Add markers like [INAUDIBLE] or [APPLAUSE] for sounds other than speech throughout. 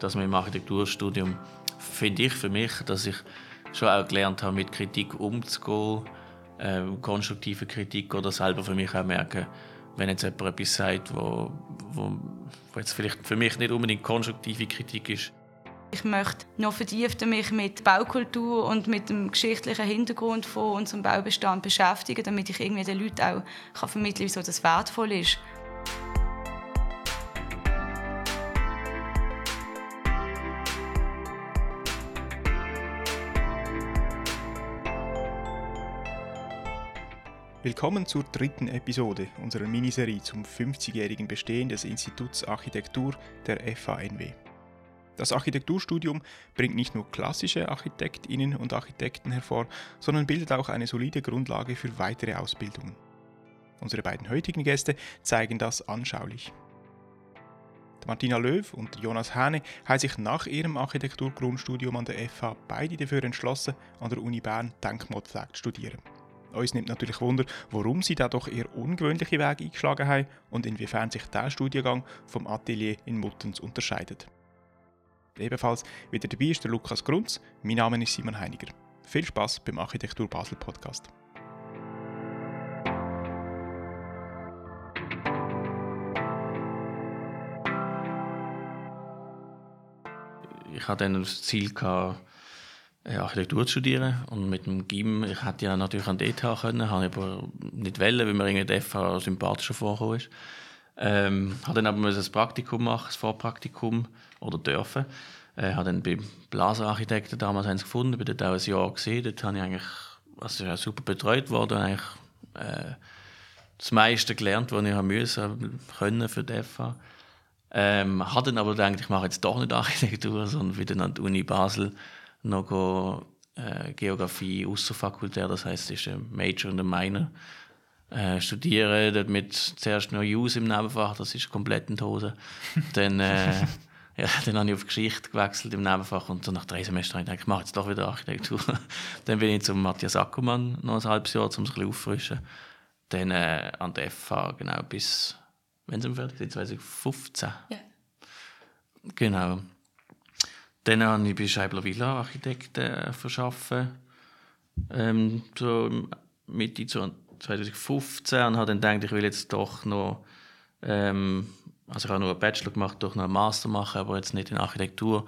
dass man im Architekturstudium, finde ich für mich, dass ich schon auch gelernt habe, mit Kritik umzugehen, äh, konstruktive Kritik oder selber für mich auch merken, wenn jetzt jemand etwas sagt, wo, wo, wo jetzt vielleicht für mich nicht unbedingt konstruktive Kritik ist. Ich möchte noch vertiefter mich mit Baukultur und mit dem geschichtlichen Hintergrund von unserem Baubestand beschäftigen, damit ich irgendwie den Leuten auch vermitteln kann, wieso das wertvoll ist. Willkommen zur dritten Episode unserer Miniserie zum 50-jährigen Bestehen des Instituts Architektur der FANW. Das Architekturstudium bringt nicht nur klassische Architektinnen und Architekten hervor, sondern bildet auch eine solide Grundlage für weitere Ausbildungen. Unsere beiden heutigen Gäste zeigen das anschaulich. Martina Löw und Jonas Hähne haben sich nach ihrem Architekturgrundstudium an der FH beide dafür entschlossen, an der Uni Bern Denkmalpflege zu studieren. Uns nimmt natürlich Wunder, warum sie da doch eher ungewöhnliche Wege eingeschlagen haben und inwiefern sich der Studiengang vom Atelier in Muttens unterscheidet. Ebenfalls wieder dabei ist der Lukas Grunz. Mein Name ist Simon Heiniger. Viel Spaß beim Architektur Basel Podcast. Ich hatte dann das Ziel Architektur zu studieren und mit dem GIM, ich hätte ja natürlich an die ETH können, habe aber nicht wollen, weil mir irgendwie FH sympathischer vorgekommen ist. Ähm, habe dann aber ein Praktikum machen, ein Vorpraktikum oder dürfen. Äh, habe dann bei Blaserarchitekten damals eins gefunden, bin dort auch ein Jahr gesehen, dort habe ich eigentlich, also ja super betreut worden, eigentlich äh, das meiste gelernt, was ich haben können für die FH. Ähm, habe dann aber gedacht, ich mache jetzt doch nicht Architektur, sondern wieder an die Uni Basel noch äh, Geografie außerfakultär, das heißt, es ist ein Major und ein Minor. Äh, studieren, dort mit zuerst noch Use im Nebenfach, das ist komplett in die Hose. [LAUGHS] dann, äh, ja, dann habe ich auf Geschichte gewechselt im Nebenfach und so nach drei Semestern habe ich gedacht, ich mache jetzt doch wieder Architektur. [LAUGHS] dann bin ich zum Matthias Ackermann noch ein halbes Jahr, um es ein bisschen auffrischen. Dann äh, an der FH, genau, bis, wenn sie fertig sind, 2015. Ja. Genau. Dann habe ich bei Scheibler Villa Architekten äh, verschaffen. Ähm, so Mitte 2015 und habe dann gedacht, ich will jetzt doch noch, ähm, also ich habe nur einen Bachelor gemacht, doch noch einen Master machen, aber jetzt nicht in Architektur.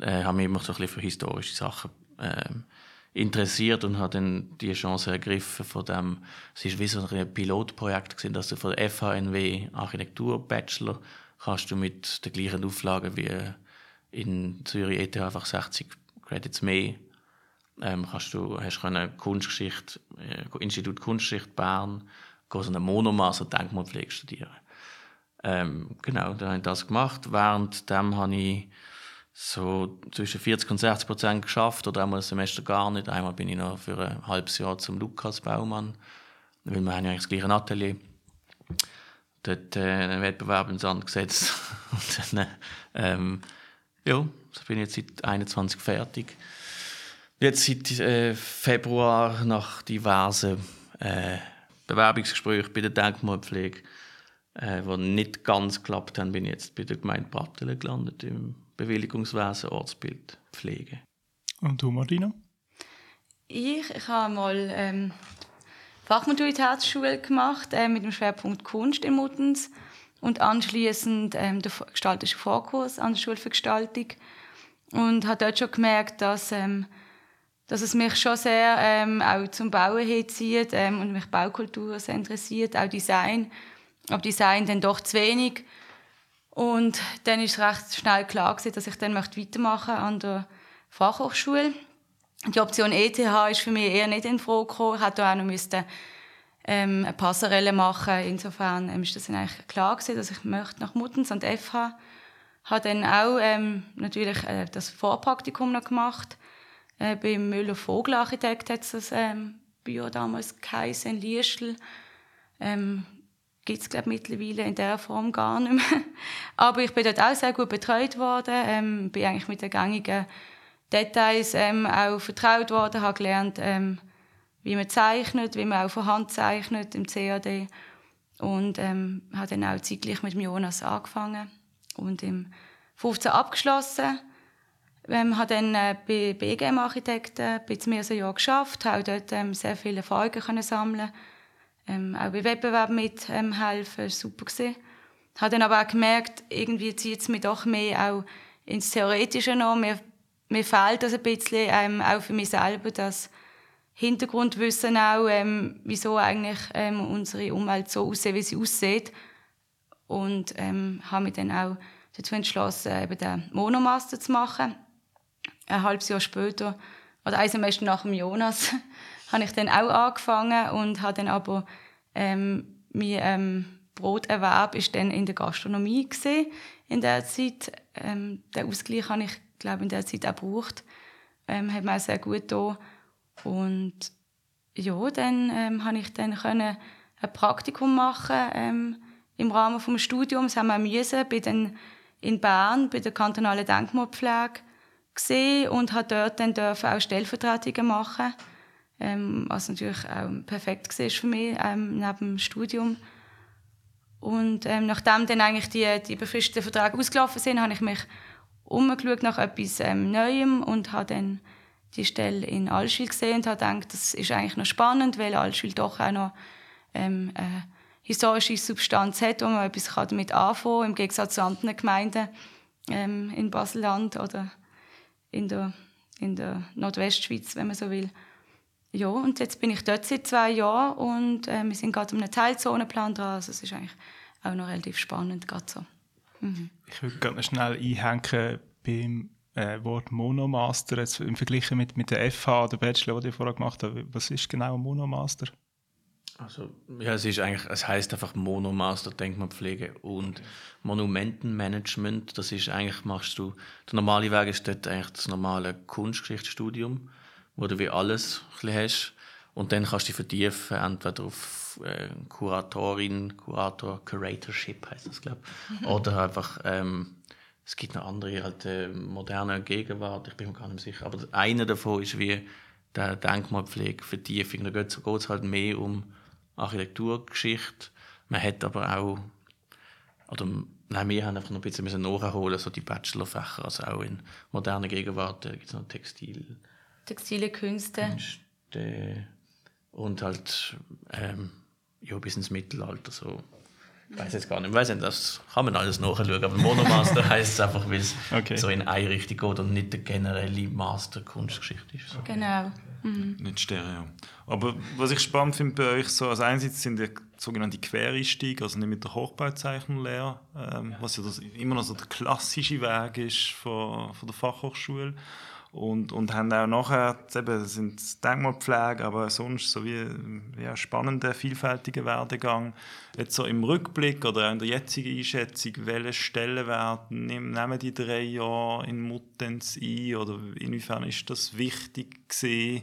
Äh, habe mich immer so ein bisschen für historische Sachen ähm, interessiert und habe dann die Chance ergriffen von dem, es ist wie so ein Pilotprojekt gewesen, dass du von der FHNW Architektur Bachelor kannst du mit den gleichen Auflagen wie in Zürich ETH einfach 60 Credits mehr. Ähm, kannst du, hast können Kunstgeschichte, äh, Institut Kunstgeschichte Bern, so eine Monomasse Denkmalpflege studieren. Ähm, genau, da habe ich das gemacht. Währenddem habe ich so zwischen 40 und 60 Prozent geschafft oder einmal ein Semester gar nicht. Einmal bin ich noch für ein halbes Jahr zum Lukas Baumann, weil wir haben ja eigentlich das gleiche Atelier. Dort äh, einen Wettbewerb ins Sand gesetzt. [LAUGHS] und dann, ähm, ja, ich bin jetzt seit 21 fertig. Jetzt seit äh, Februar nach diversen äh, Bewerbungsgesprächen bei der Denkmalpflege, äh, die nicht ganz geklappt haben, bin ich jetzt bei der Gemeinde Brattelen gelandet, im Bewilligungswesen Ortsbild Pflege. Und du, Martina? Ich, ich habe mal ähm, Fachmaturität gemacht äh, mit dem Schwerpunkt Kunst in Muttens und anschließend ähm, der gestalterische Vorkurs an der Schule für Gestaltung und habe dort schon gemerkt, dass, ähm, dass es mich schon sehr ähm, auch zum Bauen hinzieht ähm, und mich Baukultur sehr interessiert, auch Design, aber Design dann doch zu wenig und dann ist recht schnell klar gewesen, dass ich dann möchte weitermachen an der Fachhochschule. Die Option ETH ist für mich eher nicht in Frage gekommen. Ich hätte auch noch müssen ähm, eine Passerelle machen. Insofern ähm, ist das dann eigentlich klar gewesen, dass ich möchte nach Muttens und FH. Habe dann auch ähm, natürlich äh, das Vorpraktikum noch gemacht. Äh, beim Müller Vogel Architekt hat es das ähm, Büro damals geheißen, in Liestl. Ähm, Gibt es, glaube mittlerweile in der Form gar nicht mehr. [LAUGHS] Aber ich bin dort auch sehr gut betreut worden. Ähm, bin eigentlich mit den gängigen Details ähm, auch vertraut worden, habe gelernt, ähm, wie man zeichnet, wie man auch von Hand zeichnet im CAD. Und ähm, habe dann auch zeitgleich mit Jonas angefangen. Und im 15 abgeschlossen. Ähm, habe dann äh, bei BGM Architekten ein bisschen mehr als ein Jahr geschafft, habe dort ähm, sehr viele Erfahrungen können sammeln, ähm, auch bei Wettbewerben mithelfen, ähm, super gewesen. Habe dann aber auch gemerkt, irgendwie zieht es mich doch mehr auch ins Theoretische noch. Mir, mir fehlt das ein bisschen, ähm, auch für mich selber, das Hintergrundwissen auch, ähm, wieso eigentlich ähm, unsere Umwelt so aussieht, wie sie aussieht. Und ähm, habe mich dann auch dazu entschlossen, eben den Monomaster zu machen ein halbes Jahr später, oder ein Semester nach dem Jonas, [LAUGHS] habe ich dann auch angefangen und habe dann aber ähm, mein ähm, Broterwerb ist dann in der Gastronomie gesehen in der Zeit. Ähm, den Ausgleich habe ich, glaube in der Zeit auch gebraucht. Ähm, hat mir auch sehr gut getan. Und ja, dann ähm, habe ich dann können ein Praktikum machen ähm, im Rahmen des Studiums. Haben wir müssen, bin dann in Bern bei der kantonalen Denkmalpflege gesehen und hat dort dann dürfen auch Stellvertretungen machen, ähm, was natürlich auch perfekt war für mich ähm, neben dem Studium. Und ähm, nachdem dann eigentlich die, die befristeten Verträge ausgelaufen sind, habe ich mich umgeschaut nach etwas ähm, Neuem und habe dann die Stelle in Allschwil gesehen und habe gedacht, das ist eigentlich noch spannend, weil Allschwil doch auch noch ähm, eine historische Substanz hat, wo man etwas damit anfangen kann, im Gegensatz zu anderen Gemeinden ähm, in Baselland oder in der, in der Nordwestschweiz, wenn man so will. Ja, und jetzt bin ich dort seit zwei Jahren und äh, wir sind gerade um einen Teilzonenplan dran. Also es ist eigentlich auch noch relativ spannend gerade so. Mhm. Ich würde gerne schnell einhängen beim äh, Wort Monomaster jetzt im Vergleich mit, mit der FH, der Bachelor, den ich vorher gemacht habe. Was ist genau ein Monomaster? Also, ja, es ist eigentlich, es heißt einfach Monomaster Denkmalpflege und Monumentenmanagement. Das ist eigentlich, machst du, der normale Weg ist dort eigentlich das normale Kunstgeschichtsstudium, wo du wie alles ein hast. Und dann kannst du dich vertiefen, entweder auf äh, Kuratorin, Kurator, Curatorship heißt das, glaube ich. [LAUGHS] Oder einfach, ähm, es gibt noch andere, halt äh, moderne Gegenwart, ich bin mir gar nicht sicher. Aber einer davon ist wie der Denkmalpflege, Vertiefung. Da geht es halt mehr um Architekturgeschichte. Man hat aber auch, oder nein, wir haben einfach noch ein bisschen nachholen, so die Bachelorfächer, also auch in moderner Gegenwart, da gibt es noch Textil. Textile Künste. Künste und halt ähm, ja, bis ins Mittelalter so. Ich weiß jetzt gar nicht, ich weiß nicht, das kann man alles nachschauen, aber Monomaster [LAUGHS] heisst es einfach, weil es okay. so in eine Richtung geht und nicht der generelle Master Kunstgeschichte ist. So. Genau. Mhm. Nicht Stereo. Aber was ich spannend finde bei euch, so, also einerseits sind die sogenannte Quereinstieg, also nicht mit der Hochbauzeichnenlehre, ähm, was ja das immer noch so der klassische Weg ist von, von der Fachhochschule. Und, und haben auch nachher, eben, sind Denkmalpflege, aber sonst so wie ja, spannender, vielfältiger Werdegang. Jetzt so im Rückblick oder auch in der jetzigen Einschätzung, welche Stellenwert nehmen die drei Jahre in Muttenz ein oder inwiefern ist das wichtig gewesen?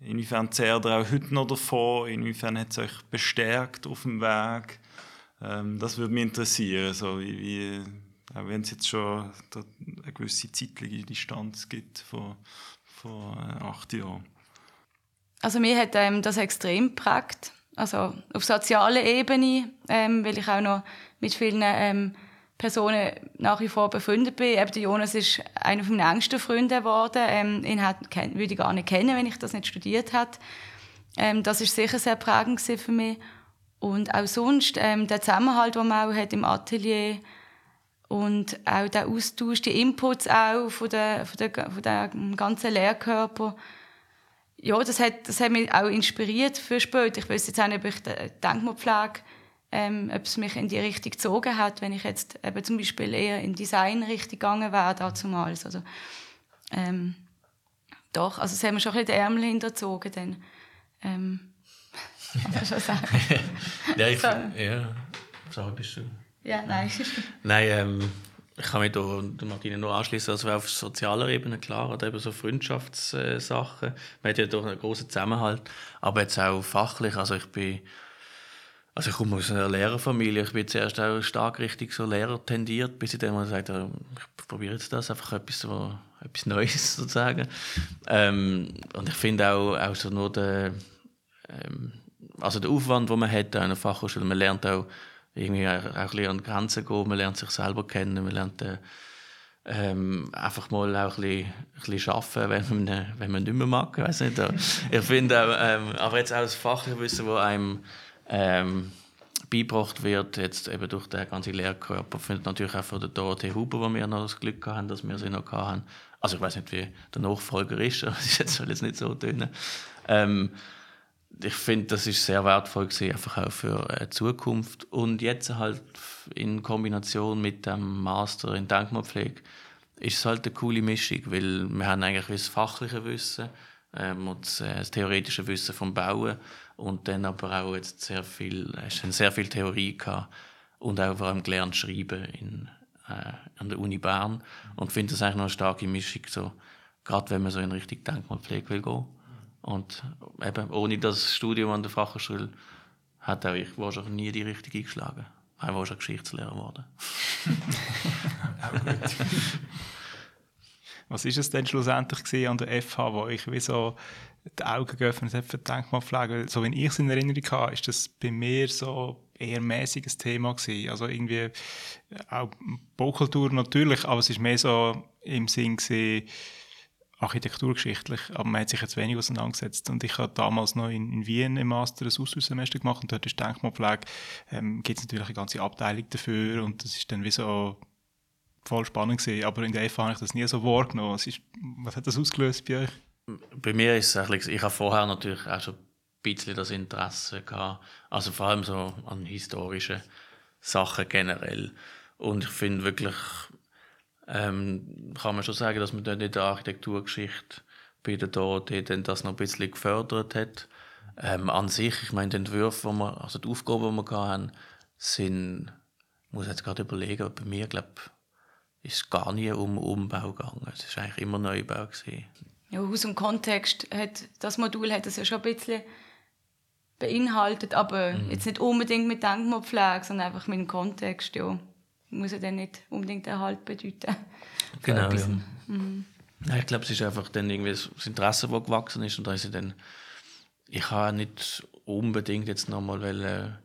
Inwiefern zehrt ihr auch heute noch davon? Inwiefern hat es euch bestärkt auf dem Weg? Ähm, das würde mich interessieren, so wie, wie auch wenn es jetzt schon eine gewisse zeitliche Distanz gibt von, von äh, acht Jahren. Also mir hat ähm, das extrem geprägt. Also auf sozialer Ebene, ähm, weil ich auch noch mit vielen ähm, Personen nach wie vor befreundet bin. Eben der Jonas ist einer meiner engsten Freunde geworden. Ähm, ihn hat, würde ich gar nicht kennen, wenn ich das nicht studiert hätte. Ähm, das ist sicher sehr prägend für mich. Und auch sonst ähm, der Zusammenhalt, den man auch hat im Atelier hat, und auch der Austausch, die Inputs auch von der, von der, von der ganzen Lehrkörper. Ja, das hat, das hat mich auch inspiriert für später. Ich weiß jetzt auch nicht, ob ich die Denkmalpflege, ähm, ob es mich in die Richtung gezogen hat, wenn ich jetzt eben zum Beispiel eher in Design-Richtung gegangen wäre, damals. Also, ähm, doch, also es haben mir schon ein bisschen die Ärmel hinterzogen dann. Ähm, [LAUGHS] kann man schon sagen. [LAUGHS] ja, ich, so. ja, so bist du. Ja, nein. [LAUGHS] nein, ähm, ich kann mich da Martina nur anschließen, also auf sozialer Ebene klar, oder eben so Freundschaftssachen. Man hat ja doch einen großen Zusammenhalt, aber jetzt auch fachlich. Also ich bin, also ich komme aus einer Lehrerfamilie. Ich bin zuerst auch stark richtig so Lehrer tendiert, bis ich dann mal gesagt habe, ich probiere jetzt das einfach etwas so etwas Neues [LAUGHS] sozusagen. Ähm, und ich finde auch, auch so nur der, ähm, also der Aufwand, den man hat an einer Fachhochschule, man lernt auch irgendwie auch an Grenzen gehen, man lernt sich selber kennen, man lernt äh, ähm, einfach mal auch ein bisschen, ein bisschen arbeiten, wenn man, wenn man nicht mehr mag. Ich nicht. Ich finde, ähm, aber jetzt auch das fachliche Wissen, das einem ähm, beigebracht wird, jetzt eben durch den ganzen Lehrkörper, finde natürlich auch von der Dorothee Huber, wo wir noch das Glück hatten, dass wir sie noch hatten. Also ich weiß nicht, wie der Nachfolger ist, [LAUGHS] das ist jetzt, soll jetzt nicht so tönen. Ähm, ich finde, das ist sehr wertvoll gewesen, einfach auch für die äh, Zukunft. Und jetzt halt in Kombination mit dem Master in Denkmalpflege ist es halt eine coole Mischung, weil wir haben eigentlich das fachliche Wissen ähm, und das, äh, das, theoretische Wissen vom Bauen und dann aber auch jetzt sehr viel, es sehr viel Theorie gehabt und auch vor allem gelernt schreiben in, äh, an der Uni Bern und finde das eigentlich noch eine starke Mischung, so, gerade wenn man so in Richtung Denkmalpflege will gehen. Und eben, ohne das Studium an der Fachhochschule hat auch ich wahrscheinlich nie die Richtung eingeschlagen. War schon Geschichtslehrer geworden. [LAUGHS] Was ist es denn schlussendlich an der FH, wo ich wie so die Augen geöffnet habe für Denkmalpflege? So wie ich es in Erinnerung habe, ist das bei mir so eher mäßiges Thema gewesen. Also irgendwie auch Baukultur natürlich, aber es ist mehr so im Sinn gewesen, architekturgeschichtlich, aber man hat sich jetzt wenig auseinandergesetzt. Und ich habe damals noch in, in Wien im Master ein Austauschsemester gemacht und dort ist Denkmalpflege, ähm, gibt es natürlich eine ganze Abteilung dafür und das ist dann wie so voll spannend gewesen. Aber in der FH habe ich das nie so wahrgenommen. Was, ist, was hat das ausgelöst bei euch? Bei mir ist es eigentlich, ich habe vorher natürlich auch schon ein bisschen das Interesse gehabt, also vor allem so an historischen Sachen generell. Und ich finde wirklich, ähm, kann man schon sagen, dass man dann in der Architekturgeschichte bei der Dorothee dann das noch ein bisschen gefördert hat. Ähm, an sich, ich meine, die Entwürfe, die wir, also die Aufgaben, die wir haben, sind, ich muss jetzt gerade überlegen, bei mir, glaube ist es gar nie um Umbau gegangen. Es war eigentlich immer Neubau. Gewesen. Ja, aus dem Kontext hat das Modul hat das ja schon ein bisschen beinhaltet, aber mhm. jetzt nicht unbedingt mit Denkmalpflege, sondern einfach mit dem Kontext, ja muss ja dann nicht unbedingt Erhalt bedeuten. Genau, ja. Mhm. ja. Ich glaube, es ist einfach dann irgendwie das Interesse, das gewachsen ist und da ist dann, ich habe nicht unbedingt jetzt nochmal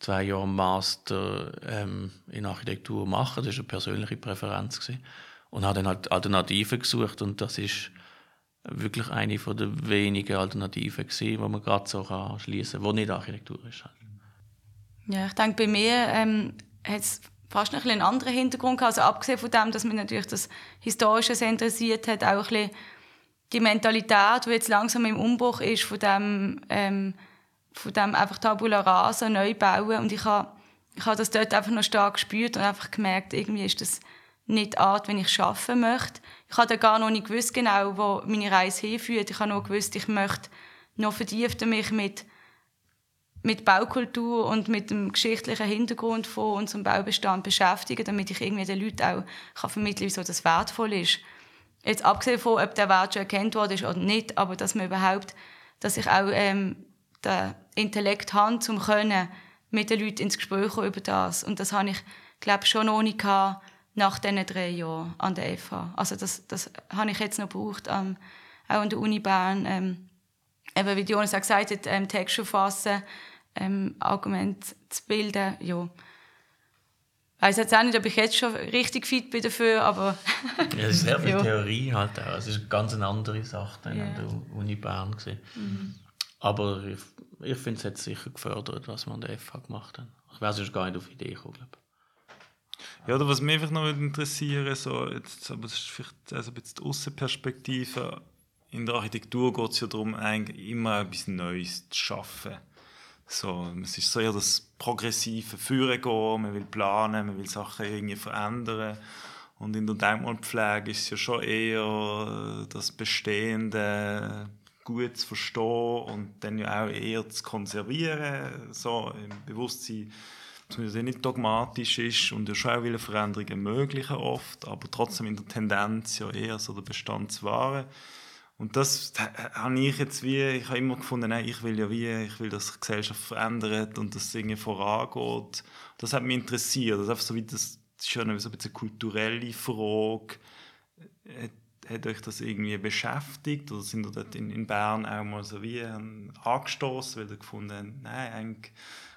zwei Jahre Master ähm, in Architektur machen, das war eine persönliche Präferenz gewesen. und habe dann halt Alternativen gesucht und das ist wirklich eine von der wenigen Alternativen gewesen, die man gerade so schließen kann, die nicht Architektur ist. Halt. Ja, ich denke, bei mir ähm, hat es fast ein einen anderen Hintergrund gehabt. Also abgesehen von dem, dass mich natürlich das Historische sehr interessiert hat, auch ein bisschen die Mentalität, die jetzt langsam im Umbruch ist, von dem, ähm, von dem einfach Tabula Rasa neu bauen. Und ich habe ich habe das dort einfach noch stark gespürt und einfach gemerkt, irgendwie ist das nicht die Art, wenn ich arbeiten möchte. Ich habe gar noch nicht gewusst genau, wo meine Reise hinführt. Ich habe nur gewusst, ich möchte noch vertiefter mich mit mit Baukultur und mit dem geschichtlichen Hintergrund von unserem Baubestand beschäftigen, damit ich irgendwie den Leuten auch kann vermitteln kann, wieso das wertvoll ist. Jetzt abgesehen von, ob der Wert schon erkannt worden ist oder nicht, aber dass man überhaupt, dass ich auch ähm, den Intellekt habe, um können, mit den Leuten ins Gespräch kommen über das. Und das habe ich, glaube schon noch nicht gehabt, nach diesen drei Jahren an der FH. Also das, das habe ich jetzt noch gebraucht, ähm, auch an der Uni Bern. Ähm, eben, wie Jonas auch gesagt hat, ähm, Text verfassen, ähm, Argument zu bilden. Ja. Ich weiß jetzt auch nicht, ob ich jetzt schon richtig fit bin dafür, aber... [LAUGHS] ja, es ist sehr viel ja. Theorie halt auch. Es ist eine ganz andere Sache dann yeah. an der Uni Bern. Mhm. Aber ich, ich finde es jetzt sicher gefördert, was man an der FH gemacht hat. Ich wäre sonst gar nicht auf die Idee gekommen, glaube ja, oder was mich einfach noch interessieren so jetzt, aber das ist vielleicht also ein die Außenperspektive. In der Architektur geht es ja darum, eigentlich immer etwas Neues zu schaffen. So, es ist so eher das progressive Führen gehen, man will planen, man will Sachen irgendwie verändern. Und in der Denkmalpflege ist es ja schon eher das Bestehende gut zu verstehen und dann ja auch eher zu konservieren, so im Bewusstsein, dass man nicht dogmatisch ist und ja schon auch Veränderungen ermöglichen oft, aber trotzdem in der Tendenz ja eher so der Bestand zu wahren. Und das habe ich jetzt wie, ich habe immer gefunden, nein, ich will ja wie, ich will, dass sich die Gesellschaft verändert und dass es irgendwie vorangeht. Das hat mich interessiert. Das ist einfach so wie das, ist ja eine, so eine kulturelle Frage. Hat, hat euch das irgendwie beschäftigt oder sind ihr dort in, in Bern auch mal so wie angestoßen, weil ihr gefunden habt, nein, eigentlich,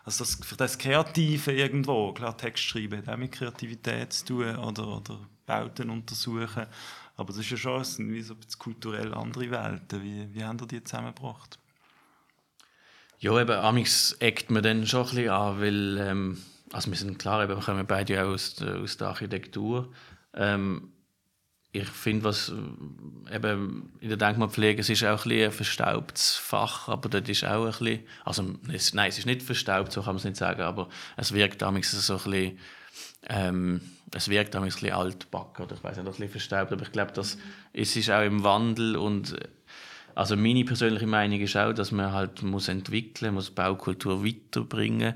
Also das, für das Kreative irgendwo, klar, Text schreiben hat auch mit Kreativität zu tun oder, oder Bauten untersuchen. Aber das ist ja schon wie so kulturell andere Welten. Wie, wie haben ihr die zusammengebracht? Ja, eben, amigs eckt man dann schon ein bisschen an, weil, ähm, also wir sind klar, eben, wir kommen beide auch aus der, aus der Architektur. Ähm, ich finde, was eben in der Denkmalpflege, es ist auch ein, ein verstaubtes Fach, aber dort ist auch ein bisschen, also es, nein, es ist nicht verstaubt, so kann man es nicht sagen, aber es wirkt damals so ein bisschen, ähm, es wirkt ein bisschen altbacken oder ich weiß nicht, ein bisschen verstaubt, aber ich glaube, dass es ist auch im Wandel und also meine persönliche Meinung ist auch, dass man halt muss entwickeln, muss Baukultur weiterbringen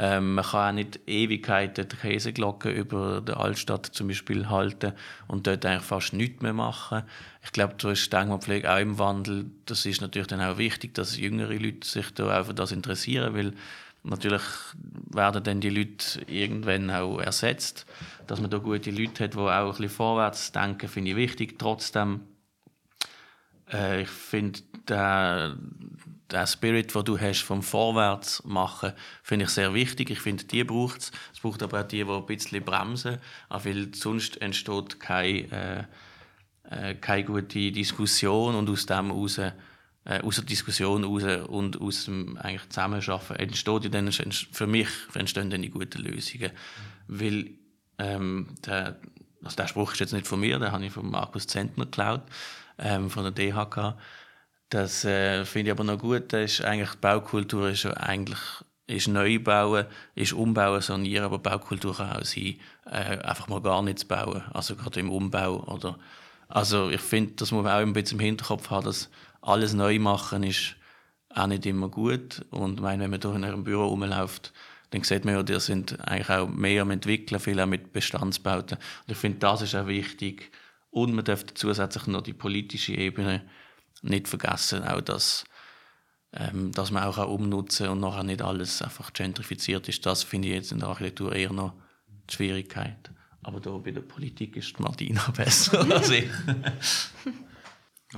ähm, man kann auch nicht Ewigkeiten die Käseglocke über der Altstadt zum Beispiel halten und dort eigentlich fast nichts mehr machen. Ich glaube, da ist Denkmalpflege auch im Wandel. Das ist natürlich dann auch wichtig, dass jüngere Leute sich da auch für das interessieren, weil natürlich werden dann die Leute irgendwann auch ersetzt. Dass man da gute Leute hat, die auch ein bisschen vorwärts denken, finde ich wichtig. Trotzdem, äh, ich finde, der, der Spirit, den du hast vom Vorwärts machen, finde ich sehr wichtig. Ich finde, die braucht es. Es braucht aber auch die, die ein bisschen bremsen, weil sonst entsteht keine, äh, äh, keine gute Diskussion und aus dem heraus, äh, aus der Diskussion heraus und aus dem eigentlich Zusammenarbeiten entsteht dann, für mich entstehen dann die guten Lösungen. Weil ähm, der, also der Spruch ist jetzt nicht von mir, den habe ich von Markus Zentner geklaut, ähm, von der DHK. Das äh, finde ich aber noch gut. Das ist eigentlich, die Baukultur ist ja eigentlich ist Neubauen, ist Umbauen, sanieren, aber Baukultur kann auch sein, äh, einfach mal gar nichts bauen, also gerade im Umbau. Oder, also ich finde, das muss man auch ein bisschen im Hinterkopf haben, dass alles neu machen ist auch nicht immer gut. Und meine, wenn man durch in einem Büro rumläuft, dann sieht man ja, die sind eigentlich auch mehr am entwickeln, viel auch mit Bestandsbauten. Und ich finde, das ist auch wichtig. Und man darf zusätzlich noch die politische Ebene nicht vergessen, auch das, ähm, dass man auch, umnutzen und nachher nicht alles einfach gentrifiziert ist. Das finde ich jetzt in der Architektur eher noch die Schwierigkeit. Aber da bei der Politik ist Martina [LAUGHS] besser als ich.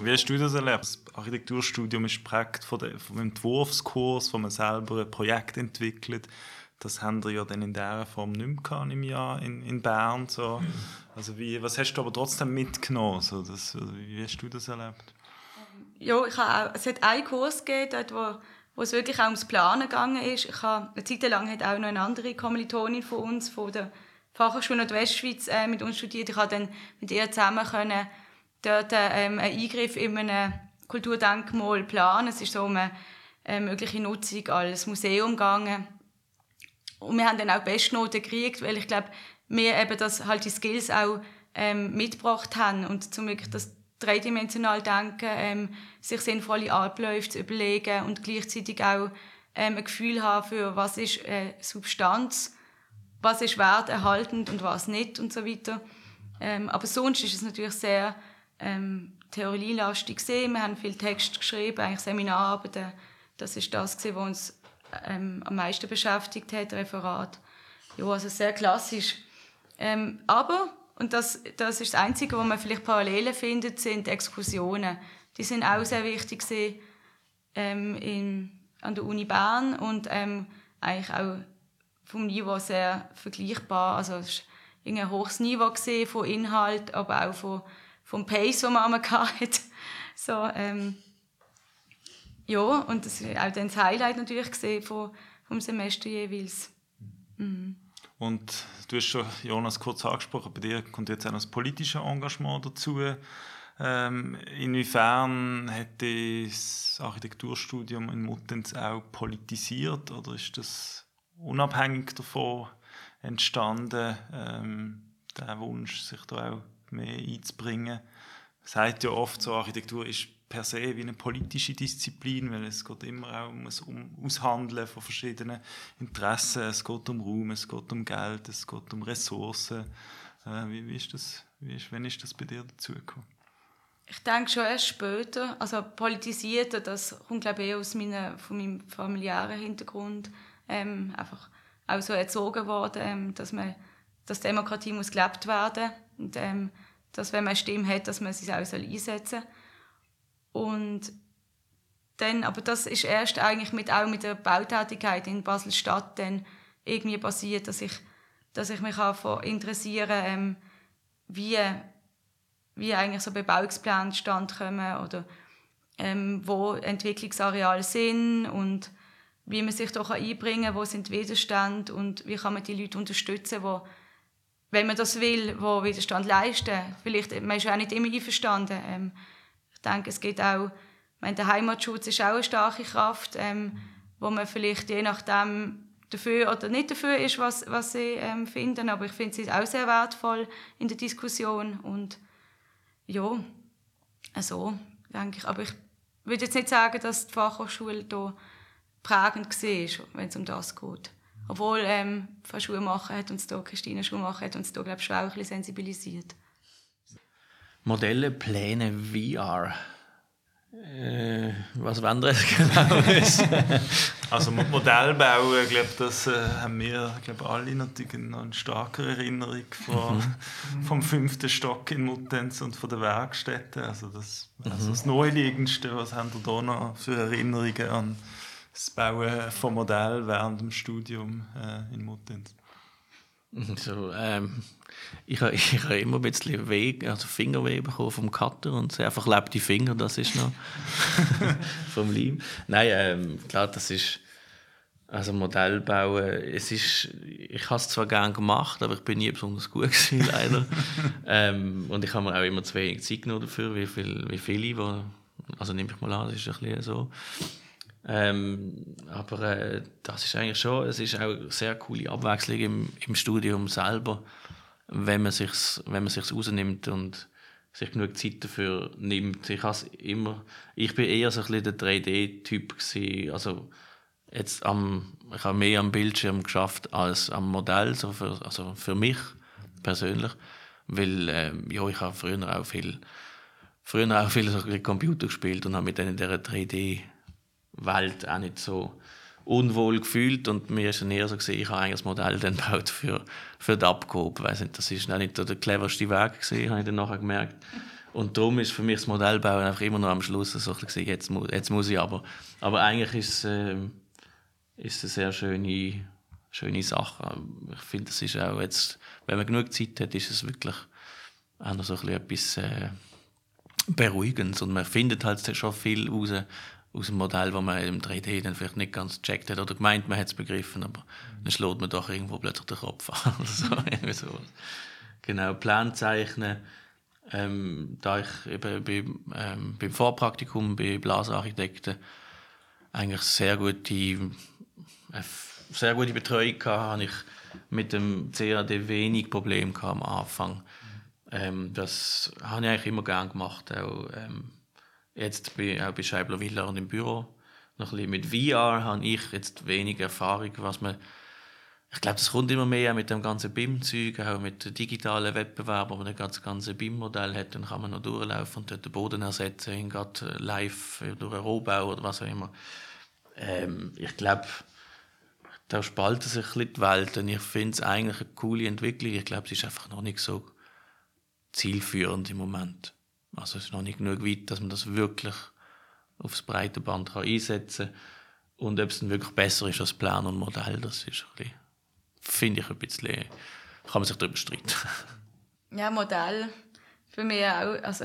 Wie hast du das erlebt? Das Architekturstudium ist geprägt von, der, vom Entwurfskurs, wo man selber ein Projekt entwickelt. Das haben wir ja dann in dieser Form nicht mehr im Jahr in, in Bern. So. Also wie, was hast du aber trotzdem mitgenommen? So, das, wie hast du das erlebt? ja, ich habe es hat einen Kurs gegeben, dort, wo, wo es wirklich auch ums Planen gegangen ist. Ich habe, eine Zeit lang hat auch noch eine andere Kommilitonin von uns, von der Fachhochschule Nordwestschweiz, äh, mit uns studiert. Ich konnte dann mit ihr zusammen können, dort ähm, einen Eingriff in einem Kulturdenkmal planen. Es ist so um eine äh, mögliche Nutzung als Museum gegangen. Und wir haben dann auch Bestnoten gekriegt, weil ich glaube, wir eben das, halt die Skills auch ähm, mitgebracht haben und zum wirklich das dreidimensional denken, ähm, sich sinnvolle Abläufe zu überlegen und gleichzeitig auch ähm, ein Gefühl haben für was ist äh, Substanz, was ist werterhaltend und was nicht und so weiter. Ähm, aber sonst ist es natürlich sehr ähm, theorielastig gesehen. Wir haben viel Text geschrieben, eigentlich Seminararbeiten. Das ist das, was uns ähm, am meisten beschäftigt hat, Referat. Ja, also sehr klassisch. Ähm, aber und das, das ist das Einzige, wo man vielleicht Parallelen findet, sind Exkursionen. Die sind auch sehr wichtig ähm, in, an der Uni Bern und ähm, eigentlich auch vom Niveau sehr vergleichbar. Also es war ein hohes Niveau von Inhalt, aber auch von, vom Pace, den man hatte. [LAUGHS] so, ähm, ja, und das ist auch dann das Highlight natürlich gesehen vom, vom Semester jeweils. Mhm. Und du hast schon, Jonas, kurz angesprochen, bei dir kommt jetzt auch das politische Engagement dazu. Ähm, inwiefern hat das Architekturstudium in Muttenz auch politisiert oder ist das unabhängig davon entstanden, ähm, der Wunsch, sich da auch mehr einzubringen? Man sagt ja oft, so Architektur ist per se wie eine politische Disziplin, weil es geht immer auch um das Aushandeln von verschiedenen Interessen. Es geht um Raum, es geht um Geld, es geht um Ressourcen. Äh, wie, wie, ist das, wie ist, wann ist das bei dir dazugekommen? Ich denke schon erst später. Also politisiert, das kommt glaube ich aus meiner, von meinem familiären Hintergrund. Ähm, einfach auch so erzogen worden, ähm, dass, man, dass Demokratie muss gelebt werden und ähm, dass wenn man eine Stimme hat, dass man sie auch einsetzen soll. Und dann, aber das ist erst eigentlich mit, auch mit der Bautätigkeit in Basel-Stadt dann irgendwie passiert, dass ich, dass ich mich davon interessiere, ähm, wie, wie eigentlich so Bebauungspläne stand kommen oder ähm, wo Entwicklungsareale sind und wie man sich da einbringen kann, wo sind Widerstände und wie kann man die Leute unterstützen, wo wenn man das will, wo Widerstand leisten. Vielleicht, man ist auch nicht immer einverstanden. Ähm, ich denke, es geht auch, meine, der Heimatschutz ist auch eine starke Kraft, ähm, wo man vielleicht je nachdem dafür oder nicht dafür ist, was, was sie ähm, finden. Aber ich finde sie auch sehr wertvoll in der Diskussion. Und ja, also denke ich. Aber ich würde jetzt nicht sagen, dass die Fachhochschule hier prägend war, wenn es um das geht. Obwohl ähm, von Schuhmacher hat uns da, Christine Schuhmacher hat uns da, glaube ich, schon auch ein bisschen sensibilisiert. Modelle, Pläne, VR. Äh, was das [LAUGHS] genau ist? also Modell bauen, glaube das äh, haben wir glaub, alle natürlich noch eine starke Erinnerung von, mhm. [LAUGHS] vom fünften Stock in Muttenz und von der Werkstätte. Also das, also mhm. das Neuliegendste, was haben wir da noch für Erinnerungen an das Bauen von Modell während dem Studium äh, in Muttenz? So, ähm, ich habe [LAUGHS] ich ha immer ein bisschen weh, also Fingerweh bekommen vom Cutter und sehr verklebte Finger, das ist noch [LAUGHS] vom Leim. Nein, ähm, klar, das ist also Modellbau, es ist, ich habe es zwar gerne gemacht, aber ich bin nie besonders gut [LAUGHS] gewesen, leider. ähm, und ich habe mir auch immer zu wenig Zeit genommen dafür, wie, viel, wie viele, wo, also nehme ich mal an, das ist ein bisschen so. Ähm, aber äh, das ist eigentlich schon, es ist auch eine sehr coole Abwechslung im, im Studium selber, wenn man sich wenn man sich's rausnimmt und sich genug Zeit dafür nimmt. Ich immer, ich bin eher so ein bisschen der 3D-Typ also jetzt am, ich habe mehr am Bildschirm geschafft als am Modell, so für, also für mich persönlich, weil äh, ja, ich habe früher auch viel, früher auch viel so Computer gespielt und habe mit denen der 3D Welt auch nicht so unwohl gefühlt und mir ist eher so gesehen, ich habe eigentlich das Modell dann gebaut für, für die Abgabe. Weiss nicht, das ist auch nicht der cleverste Weg gewesen, habe ich dann nachher gemerkt. Und darum ist für mich das Modellbauen einfach immer noch am Schluss so ein jetzt, muss, jetzt muss ich aber. Aber eigentlich ist es äh, ist eine sehr schöne, schöne Sache. Ich finde, das ist auch jetzt, wenn man genug Zeit hat, ist es wirklich auch noch so ein bisschen etwas äh, Beruhigendes und man findet halt schon viel raus, aus dem Modell, das man im 3D dann vielleicht nicht ganz gecheckt hat oder gemeint, man hat es begriffen, aber mhm. dann schlägt man doch irgendwo plötzlich den Kopf an. [LAUGHS] oder so. Genau, Plan zeichnen. Ähm, da ich eben bei, ähm, beim Vorpraktikum bei Blasarchitekten eigentlich sehr gute, äh, sehr gute Betreuung hatte, habe ich mit dem CAD wenig Probleme am Anfang. Ähm, das habe ich eigentlich immer gerne gemacht. Auch, ähm, Jetzt bin auch bei Scheibler Villa und im Büro. Noch ein mit VR habe ich jetzt wenig Erfahrung, was man ich glaube, das kommt immer mehr mit dem ganzen BIM-Zeug, auch mit digitalen Wettbewerben, wo man das ganze BIM-Modell hat, dann kann man noch durchlaufen und dort den Boden ersetzen, ihn gerade live durch einen Rohbau oder was auch immer. Ähm, ich glaube, da spalten sich ein bisschen die Welt und ich finde es eigentlich eine coole Entwicklung. Ich glaube, es ist einfach noch nicht so zielführend im Moment. Also es ist noch nicht genug weit, dass man das wirklich aufs breite Band kann einsetzen kann. Und ob es dann wirklich besser ist als Plan und Modell, das ist finde ich ein bisschen, kann man sich darüber streiten. [LAUGHS] Ja, Modell für mich auch, also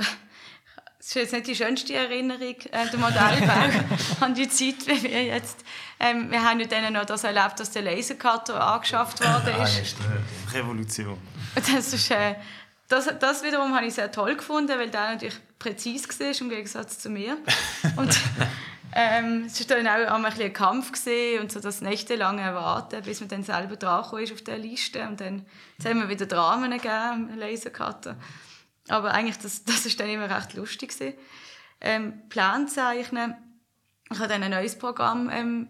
es ist jetzt nicht die schönste Erinnerung, äh, der Modellbau [LAUGHS] an die Zeit, wie wir jetzt, ähm, wir haben ja dann noch das erlebt, dass der Lasercutter angeschafft worden ist. ist eine Revolution. Das ist, äh, das, das wiederum habe ich sehr toll gefunden, weil der natürlich präzise war, im Gegensatz zu mir. [LAUGHS] Und ähm, es war dann auch einmal ein, ein Kampf gewesen und so das nächtelange Warten, bis man dann selber dran ist auf der Liste. Und dann jetzt haben wir wieder Dramen gegeben, Lasercutter. Aber eigentlich, das, das ist dann immer recht lustig gewesen. Ähm, Plan zeichnen. Ich habe dann ein neues Programm ähm,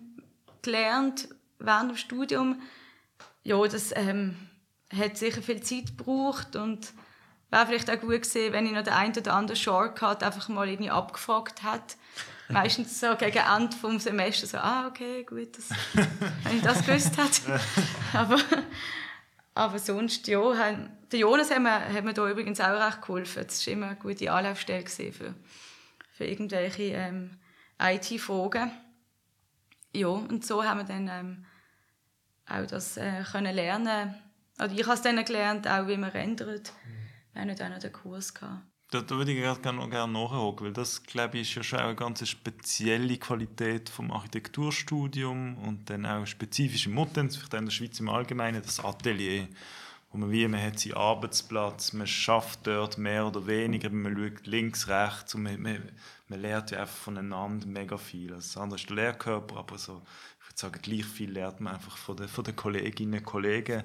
gelernt während dem Studium. Ja, das ähm, hat sicher viel Zeit gebraucht und wäre vielleicht auch gut gewesen, wenn ich noch den einen oder anderen Shortcut einfach mal irgendwie abgefragt hätte. Meistens so gegen Ende des Semesters so, ah, okay, gut, das, wenn ich das gewusst hätte. [LAUGHS] aber, aber sonst, ja, haben, der Jonas hat mir, hat mir da übrigens auch recht geholfen. Das war immer eine gute Anlaufstelle für, für irgendwelche ähm, IT-Fragen. Ja, und so haben wir dann ähm, auch das äh, können lernen. Also ich habe es dann gelernt, auch wie man rendert. Wir auch noch den Kurs gehabt. Da, da würde ich gerne gerne nachhaken, weil das, glaube ich, ist ja schon eine ganz spezielle Qualität vom Architekturstudium und dann auch spezifisch im Muttenz, vielleicht in der Schweiz im Allgemeinen, das Atelier wo man wie, man hat seinen Arbeitsplatz, man schafft dort mehr oder weniger, man schaut links, rechts und man, man, man lernt ja einfach voneinander mega viel. Das andere ist der Lehrkörper, aber so, ich würde sagen, gleich viel lernt man einfach von den, von den Kolleginnen und Kollegen.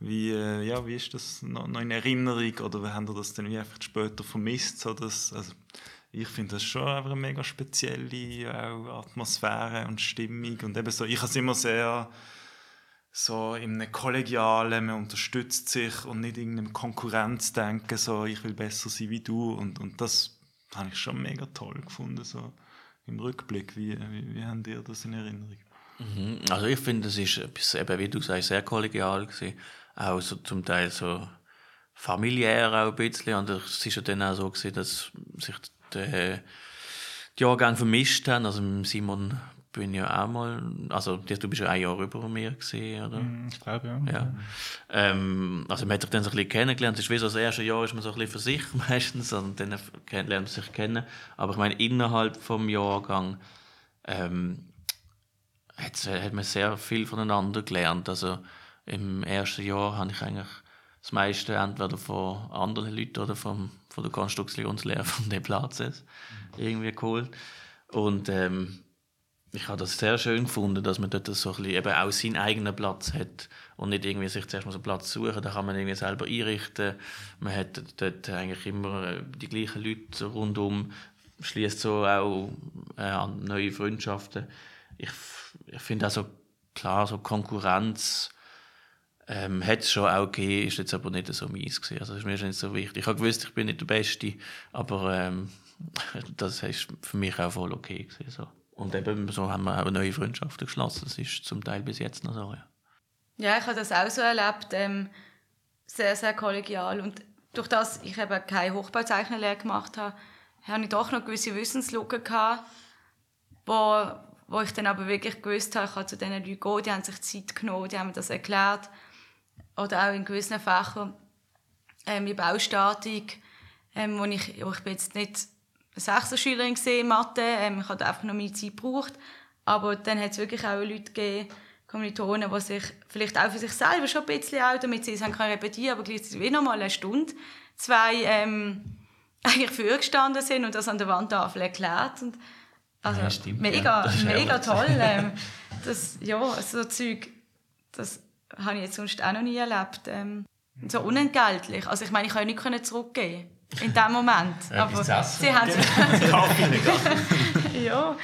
Wie, äh, ja, wie ist das noch, noch in Erinnerung oder wie haben ihr das dann wie einfach später vermisst? So das, also, ich finde das schon einfach eine mega spezielle auch Atmosphäre und Stimmung und eben so, ich habe es immer sehr so in einem Kollegialen, man unterstützt sich und nicht in einem Konkurrenzdenken, so ich will besser sein wie du und, und das habe ich schon mega toll gefunden, so im Rückblick. Wie, wie, wie habt ihr das in Erinnerung? Mhm. Also ich finde, es ist eben, wie du sagst, sehr kollegial gewesen. Auch so zum Teil so familiär auch ein bisschen. Und es ist ja dann auch so gewesen, dass sich die, die Jahrgänge vermischt haben. Also Simon bin ja auch mal, also du bist ja ein Jahr über mir gesehen, oder? Mm, ich glaube ja. ja. Ähm, also man hat sich dann so ein bisschen kennengelernt. Es ist wie so das erste Jahr ist man so ein bisschen für sich [LAUGHS] meistens und dann lernt man sich kennen. Aber ich meine innerhalb vom Jahrgang ähm, hat, hat man sehr viel voneinander gelernt. Also im ersten Jahr habe ich eigentlich das meiste entweder von anderen Leuten oder vom, von der Konstruktionslehre von den Platzes irgendwie geholt. Und ähm, ich habe das sehr schön gefunden, dass man dort so ein bisschen eben auch seinen eigenen Platz hat und nicht irgendwie sich zuerst mal einen Platz suchen. Da kann man irgendwie selber einrichten. Man hat dort eigentlich immer äh, die gleichen Leute rundum, schließt so auch äh, neue Freundschaften. Ich, ich finde also klar, so Konkurrenz ähm, hat es schon auch gegeben, ist jetzt aber nicht so meins gewesen. Also ist mir nicht so wichtig. Ich gewusst, ich bin nicht der Beste, aber ähm, [LAUGHS] das ist für mich auch voll okay gewesen, so. Und eben so haben wir auch neue Freundschaften geschlossen. Das ist zum Teil bis jetzt noch so. Ja, ja ich habe das auch so erlebt. Ähm, sehr, sehr kollegial. Und durch das ich eben keine Hochbauzeichnerlehre gemacht habe, habe ich doch noch gewisse Wissenslücken gehabt, wo, wo ich dann aber wirklich gewusst habe, ich kann zu diesen Leuten gehen, die haben sich Zeit genommen, die haben mir das erklärt. Oder auch in gewissen Fächern, ähm, wie Baustatik, ähm, wo ich, wo ich bin jetzt nicht Sechser-Schülerin gesehen, Mathe. Ähm, ich habe einfach noch meine Zeit gebraucht. Aber dann hat es wirklich auch Leute gegeben, Kommilitonen, die sich vielleicht auch für sich selber schon ein bisschen auch, damit sie es haben können repetieren, aber gleichzeitig wie noch mal eine Stunde, zwei ähm, [LAUGHS] eigentlich vorgestanden sind und das an der Wandtafel erklärt. Und, also ja, stimmt, mega, ja. mega toll. Ähm, [LAUGHS] das, ja, so Zeug, das habe ich jetzt sonst auch noch nie erlebt. Ähm, so unentgeltlich. Also ich meine, ich kann ja nicht zurückgehen in dem Moment. [LAUGHS] Ja, Aber sie haben [LAUGHS] [LAUGHS] ja,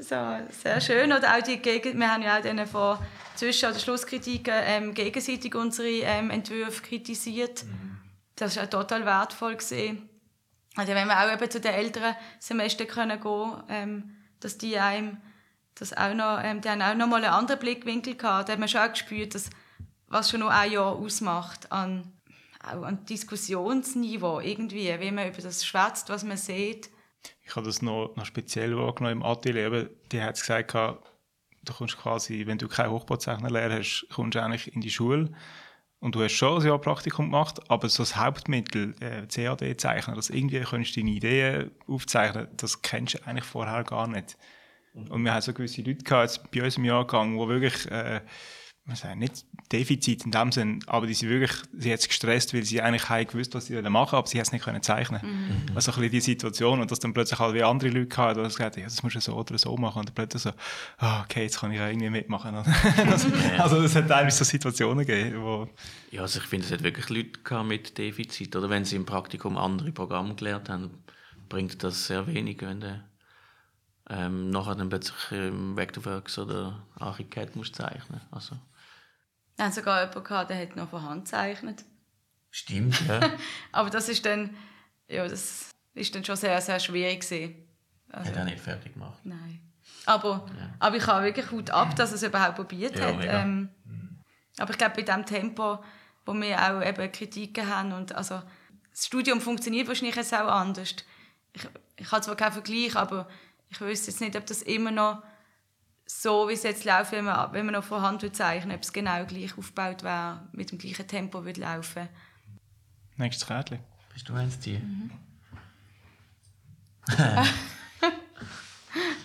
so, sehr schön. Oder auch die Gegen wir haben ja auch dann vor Zwischen- oder Schlusskritiken ähm, gegenseitig unsere ähm, Entwürfe kritisiert. Mhm. Das war total wertvoll. Gewesen. Also wenn wir auch eben zu den älteren Semestern können gehen ähm, dass die einem das auch noch, ähm, die haben auch noch mal einen anderen Blickwinkel gehabt. Da hat man schon auch gespürt, dass, was schon noch ein Jahr ausmacht an an Diskussionsniveau irgendwie, wie man über das schwätzt, was man sieht. Ich habe das noch, noch speziell wahrgenommen im Atelier. Die hat gesagt, du kommst quasi, wenn du keine Hochbauzeichnerlehre hast, kommst du eigentlich in die Schule und du hast schon ein Jahr Praktikum gemacht, aber so das Hauptmittel, äh, CAD-Zeichnen, dass irgendwie kannst deine Ideen aufzeichnen, das kennst du eigentlich vorher gar nicht. Und wir haben so gewisse Leute gehabt, bei uns im Jahrgang, die wirklich äh, man sagt nicht Defizit in dem Sinn, aber die sind wirklich, sie hat gestresst, weil sie eigentlich haben gewusst, was sie machen wollen, aber sie hat es nicht können zeichnen. Mhm. Also ein bisschen die Situation und dass dann plötzlich halt wie andere Leute hatten, die gesagt haben, ja, das musst du so oder so machen und dann plötzlich so, oh, okay, jetzt kann ich ja irgendwie mitmachen. [LAUGHS] das, also es hat teilweise so Situationen gegeben, wo... Ja, also ich finde, es hat wirklich Leute mit Defizit, oder wenn sie im Praktikum andere Programme gelernt haben, bringt das sehr wenig, wenn der ähm, nachher dann plötzlich im Vectorworks oder Archicad musst zeichnen. Also wir haben sogar jemanden gehabt, der hat noch von Hand gezeichnet. Stimmt, ja. [LAUGHS] Aber das ist dann, ja, das ist dann schon sehr, sehr schwierig gewesen. Also, hat er nicht fertig gemacht? Nein. Aber, ja. aber ich habe wirklich gut ab, dass er es überhaupt probiert ja, hat. Ähm, aber ich glaube, bei dem Tempo, wo wir auch eben Kritiken haben und also das Studium funktioniert wahrscheinlich jetzt auch anders. Ich, ich habe zwar keinen Vergleich, aber ich wüsste jetzt nicht, ob das immer noch so, wie es jetzt läuft, wenn man, wenn man noch von Hand zeichnen ob es genau gleich aufgebaut wäre, mit dem gleichen Tempo würde laufen. Nächstes Kärtchen. Bist du eins, die? Mhm. [LAUGHS]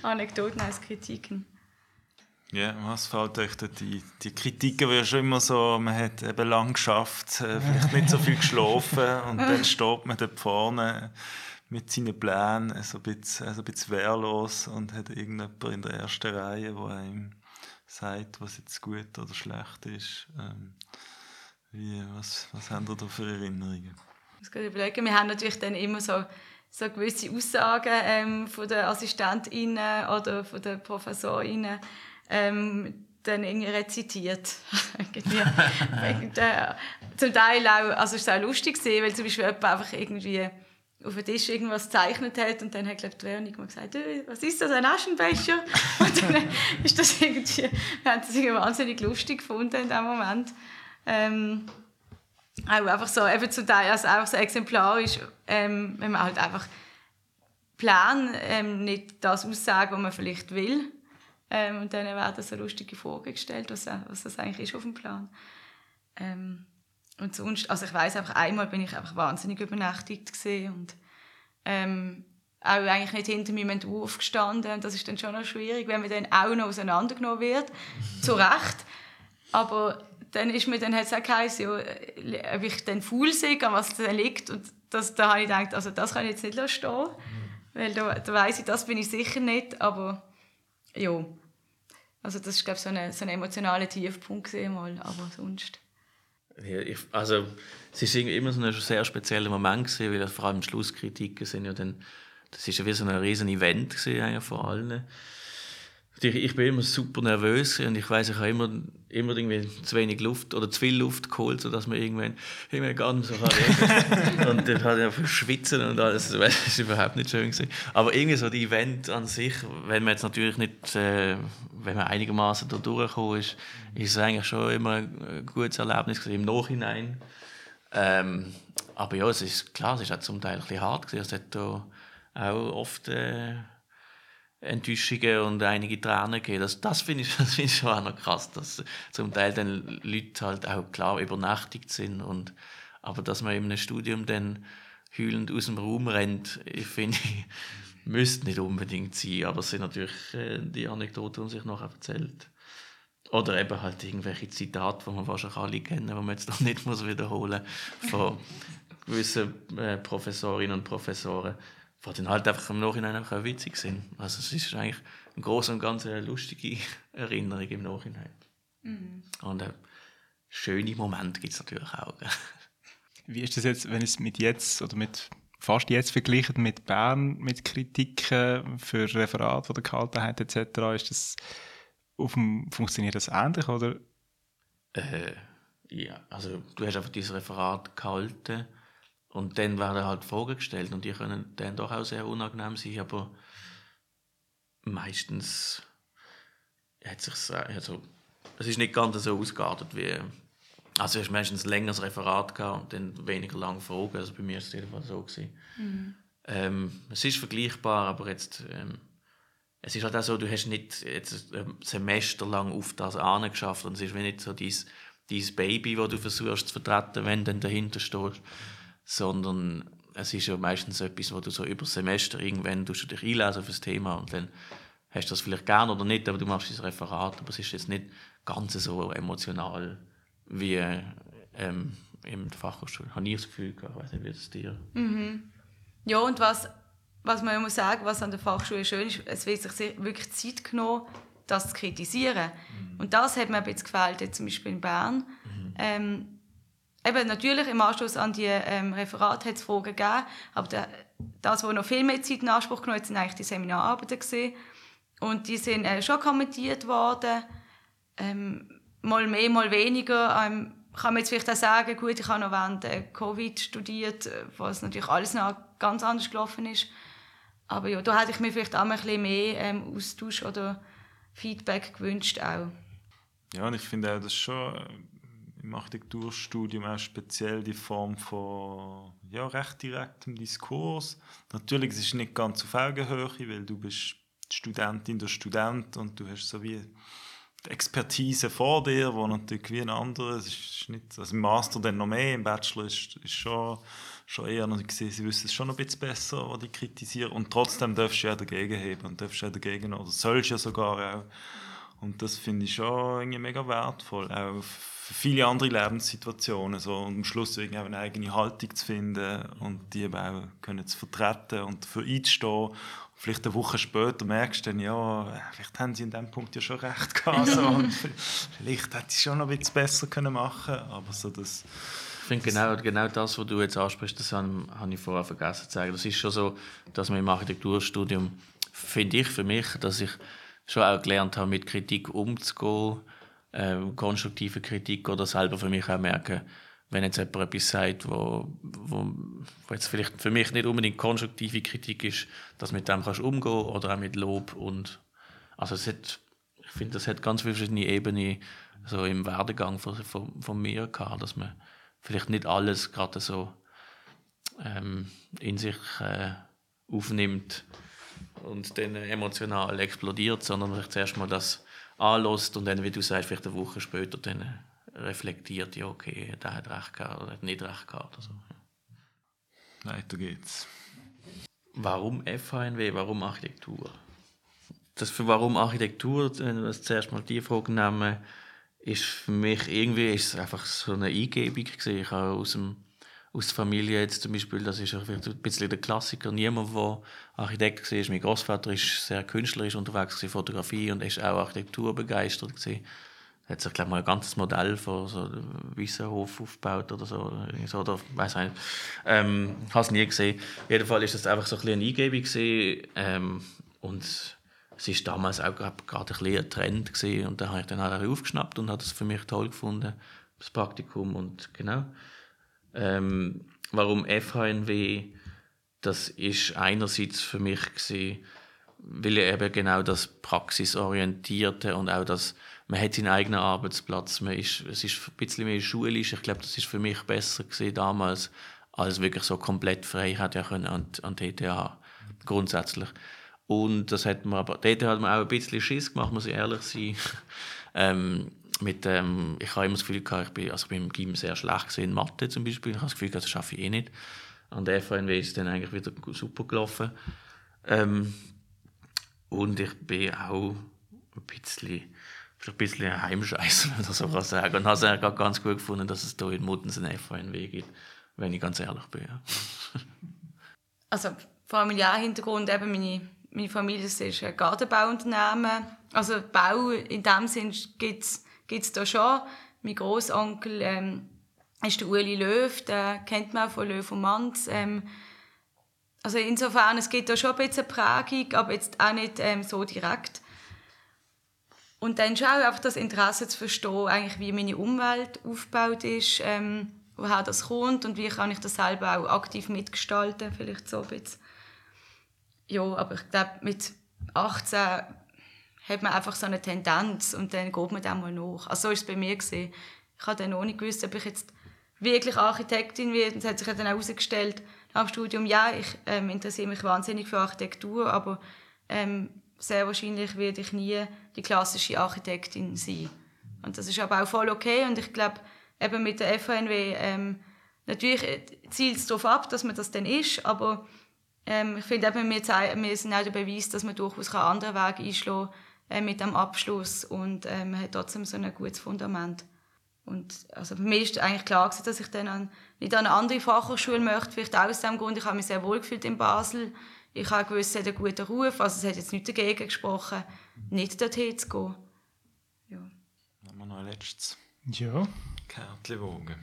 Anekdoten als Kritiken. Ja, was fällt euch da die, die Kritiken, die ja schon immer so, man hat eben lang geschafft, äh, vielleicht nicht so viel geschlafen und dann [LAUGHS] steht man da vorne mit seinen Plänen so ein bisschen, also ein bisschen wehrlos und hat irgendjemand in der ersten Reihe, der einem sagt, was jetzt gut oder schlecht ist. Ähm, wie, was, was haben ihr da für Erinnerungen? Ich muss überlegen, wir haben natürlich dann immer so, so gewisse Aussagen ähm, von den AssistentInnen oder von den ProfessorInnen ähm, dann irgendwie rezitiert. [LAUGHS] [LAUGHS] zum Teil auch, also es war auch lustig weil zum Beispiel jemand einfach irgendwie auf dem Tisch irgendwas gezeichnet hat und dann hat glaube ich Veronika mal gesagt, was ist das, ein Aschenbecher? [LAUGHS] und dann ist das irgendwie, wir haben das irgendwie wahnsinnig lustig gefunden in dem Moment. Ähm, auch einfach so, eben zum Teil also einfach so exemplarisch, ähm, wenn man halt einfach Plan ähm, nicht das aussagen, was man vielleicht will. Ähm, und dann werden so lustige Fragen gestellt, was, was das eigentlich ist auf dem Plan. Ähm, und sonst, also ich weiß einfach, einmal bin ich einfach wahnsinnig übernächtigt gesehen und ähm, auch eigentlich nicht hinter meinem Entwurf gestanden. Und das ist dann schon noch schwierig, wenn man dann auch noch auseinandergenommen wird. [LAUGHS] Zu Recht. Aber dann ist mir dann es auch geheißen, ja, ob ich dann faul sehe, an was da liegt. Und das, da habe ich gedacht, also das kann ich jetzt nicht stehen. Weil da, da weiss ich, das bin ich sicher nicht. Aber ja, also das ist glaube ich so ein so ein emotionaler Tiefpunkt mal. Aber sonst... Ja, ich, also es ist immer so ein sehr spezieller Moment gewesen, weil vor allem Schlusskritiken sind ja dann, das ist ja wie so ein riesen Event gewesen, von allen. Ich, bin immer super nervös und ich weiß, ich habe immer, immer irgendwie zu wenig Luft oder zu viel Luft geholt, sodass man irgendwann, irgendwann gar nicht so kann Und dann hat ich einfach schwitzen und alles, das ist überhaupt nicht schön gewesen. Aber irgendwie so die Event an sich, wenn man jetzt natürlich nicht, äh, wenn man einigermaßen da durchgekommen ist, ist es eigentlich schon immer ein gutes Erlebnis gewesen, im Nachhinein. Ähm, aber ja, es ist klar, es ist auch zum Teil ein bisschen hart gewesen. Es hat auch oft äh, Enttäuschungen und einige Tränen gegeben. Das, das finde ich, [LAUGHS] find ich schon auch noch krass, dass zum Teil dann Leute halt auch klar übernachtigt sind. Und, aber dass man in einem Studium dann heulend aus dem Raum rennt, ich finde, [LAUGHS] müsste nicht unbedingt sein. Aber es sind natürlich äh, die Anekdoten, die sich nachher erzählt. Oder eben halt irgendwelche Zitate, die man wahrscheinlich alle kennen, die man jetzt noch [LAUGHS] nicht muss wiederholen muss, von gewissen äh, Professorinnen und Professoren die dann halt einfach im Nachhinein auch witzig sind. Also es ist eigentlich im Großen und Ganzen eine lustige [LAUGHS] Erinnerung im Nachhinein. Mhm. Und äh, schöne Momente gibt es natürlich auch. Wie ist das jetzt, wenn es mit jetzt oder mit fast jetzt verglichen mit Bern, mit Kritiken für Referat oder Gehaltenheit etc., ist das auf dem, funktioniert das ähnlich oder? Äh, ja, also du hast einfach dieses Referat gehalten und dann werden halt Fragen gestellt und die können dann doch auch sehr unangenehm sein, aber meistens hat sich also es ist nicht ganz so ausgeartet wie also es meistens ein längeres Referat gehabt und dann weniger lange Fragen. Also bei mir ist es jedenfalls so gewesen. Mhm. Ähm, es ist vergleichbar, aber jetzt ähm, es ist halt auch so, du hast nicht jetzt ein Semester lang auf das geschafft und es ist wie nicht so dein Baby, das du versuchst zu vertreten, wenn du dann dahinter stehst sondern es ist ja meistens etwas, wo du so über das Semester irgendwann du dich einlesen auf das Thema und dann hast du das vielleicht gern oder nicht, aber du machst das Referat, aber es ist jetzt nicht ganz so emotional wie ähm, in der Fachhochschule. Habe ich das Gefühl gehabt, ich weiß nicht, wie es dir... Mhm. Ja, und was, was man muss sagen, was an der Fachschule schön ist, es wird sich wirklich Zeit genommen, das zu kritisieren. Mhm. Und das hat mir ein bisschen gefällt, jetzt zum Beispiel in Bern. Mhm. Ähm, eben natürlich im Anschluss an die ähm, Referate hat es Fragen gegeben, aber das, was noch viel mehr Zeit in Anspruch genommen hat, sind eigentlich die Seminararbeiten gewesen. Und die sind äh, schon kommentiert worden, ähm, mal mehr, mal weniger. Ähm, kann man jetzt vielleicht auch sagen, gut, ich habe noch während äh, Covid studiert, äh, was natürlich alles noch ganz anders gelaufen ist. Aber ja, da hätte ich mir vielleicht auch ein bisschen mehr ähm, Austausch oder Feedback gewünscht auch. Ja, und ich finde auch, das schon äh, im Architekturstudium auch speziell die Form von ja, recht direktem Diskurs. Natürlich, es ist nicht ganz auf Augenhöhe, weil du bist die Studentin, der Student und du hast so wie die Expertise vor dir, wo natürlich wie ein anderer, es ist nicht, also im Master dann noch mehr, im Bachelor ist, ist schon, schon eher noch gesehen, sie wissen es schon ein bisschen besser, was die kritisieren und trotzdem darfst du ja dagegen heben und darfst ja dagegen, oder sollst ja sogar auch und das finde ich schon irgendwie mega wertvoll, auch für viele andere Lebenssituationen, so und am Schluss irgendwie auch eine eigene Haltung zu finden und die eben auch können zu vertreten und für einzustehen vielleicht eine Woche später merkst du dann, ja, vielleicht haben sie in dem Punkt ja schon recht [LAUGHS] gehabt. So, und vielleicht hätte ich es schon noch ein bisschen besser können machen aber so das... Ich finde genau, genau das, was du jetzt ansprichst, das habe, habe ich vorher vergessen zu sagen. Das ist schon so, dass man im Architekturstudium, finde ich für mich, dass ich schon auch gelernt habe, mit Kritik umzugehen, äh, konstruktive Kritik oder selber für mich auch merken, wenn jetzt jemand etwas sagt, wo, wo, wo jetzt vielleicht für mich nicht unbedingt konstruktive Kritik ist, dass mit dem kannst umgehen oder auch mit Lob und also es hat, ich finde, das hat ganz viele verschiedene Ebenen so im Werdegang von, von, von mir gehabt, dass man vielleicht nicht alles gerade so ähm, in sich äh, aufnimmt und dann emotional explodiert, sondern vielleicht zuerst mal das anlässt und dann, wie du sagst, vielleicht eine Woche später dann reflektiert, ja, okay, der hat recht gehabt oder hat nicht recht gehabt. Oder so. Weiter geht's. Warum FHNW, warum Architektur? Das für warum Architektur, wenn wir das zuerst mal die Frage nehmen, ist für mich irgendwie ist es einfach so eine Eingebung gewesen. Ich habe aus dem aus der Familie jetzt zum Beispiel, das ist ein bisschen der Klassiker, niemand, der Architekt war. Mein Großvater ist sehr künstlerisch unterwegs, gewesen, Fotografie und ist auch Architektur begeistert. Gewesen hat sich glaube mal ein ganzes Modell von so Wiesenhof aufgebaut oder so, so oder weiß nicht. Ähm, habe es nie gesehen. Jedenfalls ist das einfach so ein eine Eingebung ähm, und es ist damals auch gerade ein ein Trend gewesen. und da habe ich dann halt aufgeschnappt und habe das für mich toll gefunden, das Praktikum und genau. Ähm, warum FHNW? Das ist einerseits für mich gewesen, weil ich eben genau das praxisorientierte und auch das man hat seinen eigenen Arbeitsplatz, man ist, es ist ein bisschen mehr schulisch. Ich glaube, das ist für mich besser gewesen damals, als wirklich so komplett frei hat ja können an, an TTH grundsätzlich. Und das hat man aber, dort hat man auch ein bisschen Schiss gemacht, muss ich ehrlich sein. [LAUGHS] ähm, mit, ähm, ich habe immer das Gefühl gehabt, ich bin, also ich bin im Gym sehr schlecht in Mathe zum Beispiel. Ich habe das Gefühl, das schaffe ich eh nicht. An der FNW ist dann eigentlich wieder super gelaufen. Ähm, und ich bin auch ein bisschen ein bisschen ein Heimscheiß, [LAUGHS] wenn man so kann sagen. Und habe es eigentlich ganz gut gefunden, dass es hier in Muttens einen FVNW gibt, wenn ich ganz ehrlich bin. Ja. [LAUGHS] Also familiärer Hintergrund, eben meine, meine Familie ist ein Gartenbauunternehmen. Also Bau in dem Sinn gibt es da schon. Mein Großonkel ähm, ist der Uli Löw, den kennt man auch von Löw und Manz. Ähm, also insofern, es gibt da schon ein bisschen Prägung, aber jetzt auch nicht ähm, so direkt. Und dann schon auch einfach das Interesse zu verstehen, eigentlich, wie meine Umwelt aufgebaut ist, ähm, woher das kommt und wie kann ich das selber auch aktiv mitgestalten, vielleicht so ein bisschen. Ja, aber ich glaube, mit 18 hat man einfach so eine Tendenz und dann geht man dem mal nach. Also so war es bei mir. Gewesen. Ich habe dann auch nicht gewusst, ob ich jetzt wirklich Architektin werde. Es hat sich dann auch herausgestellt, nach dem Studium, ja, ich ähm, interessiere mich wahnsinnig für Architektur, aber ähm, sehr wahrscheinlich werde ich nie die klassische Architektin sein. Und das ist aber auch voll okay und ich glaube, eben mit der FHNW, ähm, natürlich zielt es darauf ab, dass man das dann ist, aber ähm, ich finde eben, wir, wir sind auch der Beweis, dass man durchaus einen anderen Weg einschlagen kann äh, mit dem Abschluss und äh, man hat trotzdem so ein gutes Fundament. Und also für mich ist eigentlich klar gewesen, dass ich dann an, nicht an eine andere Fachhochschule möchte, vielleicht auch aus dem Grund, ich habe mich sehr wohl gefühlt in Basel, ich habe gewusst, es hat einen guten Ruf, also es hat jetzt nicht dagegen gesprochen, nicht dorthin zu gehen. Ja. Haben wir noch ein letztes ja. Kärtchen wogen.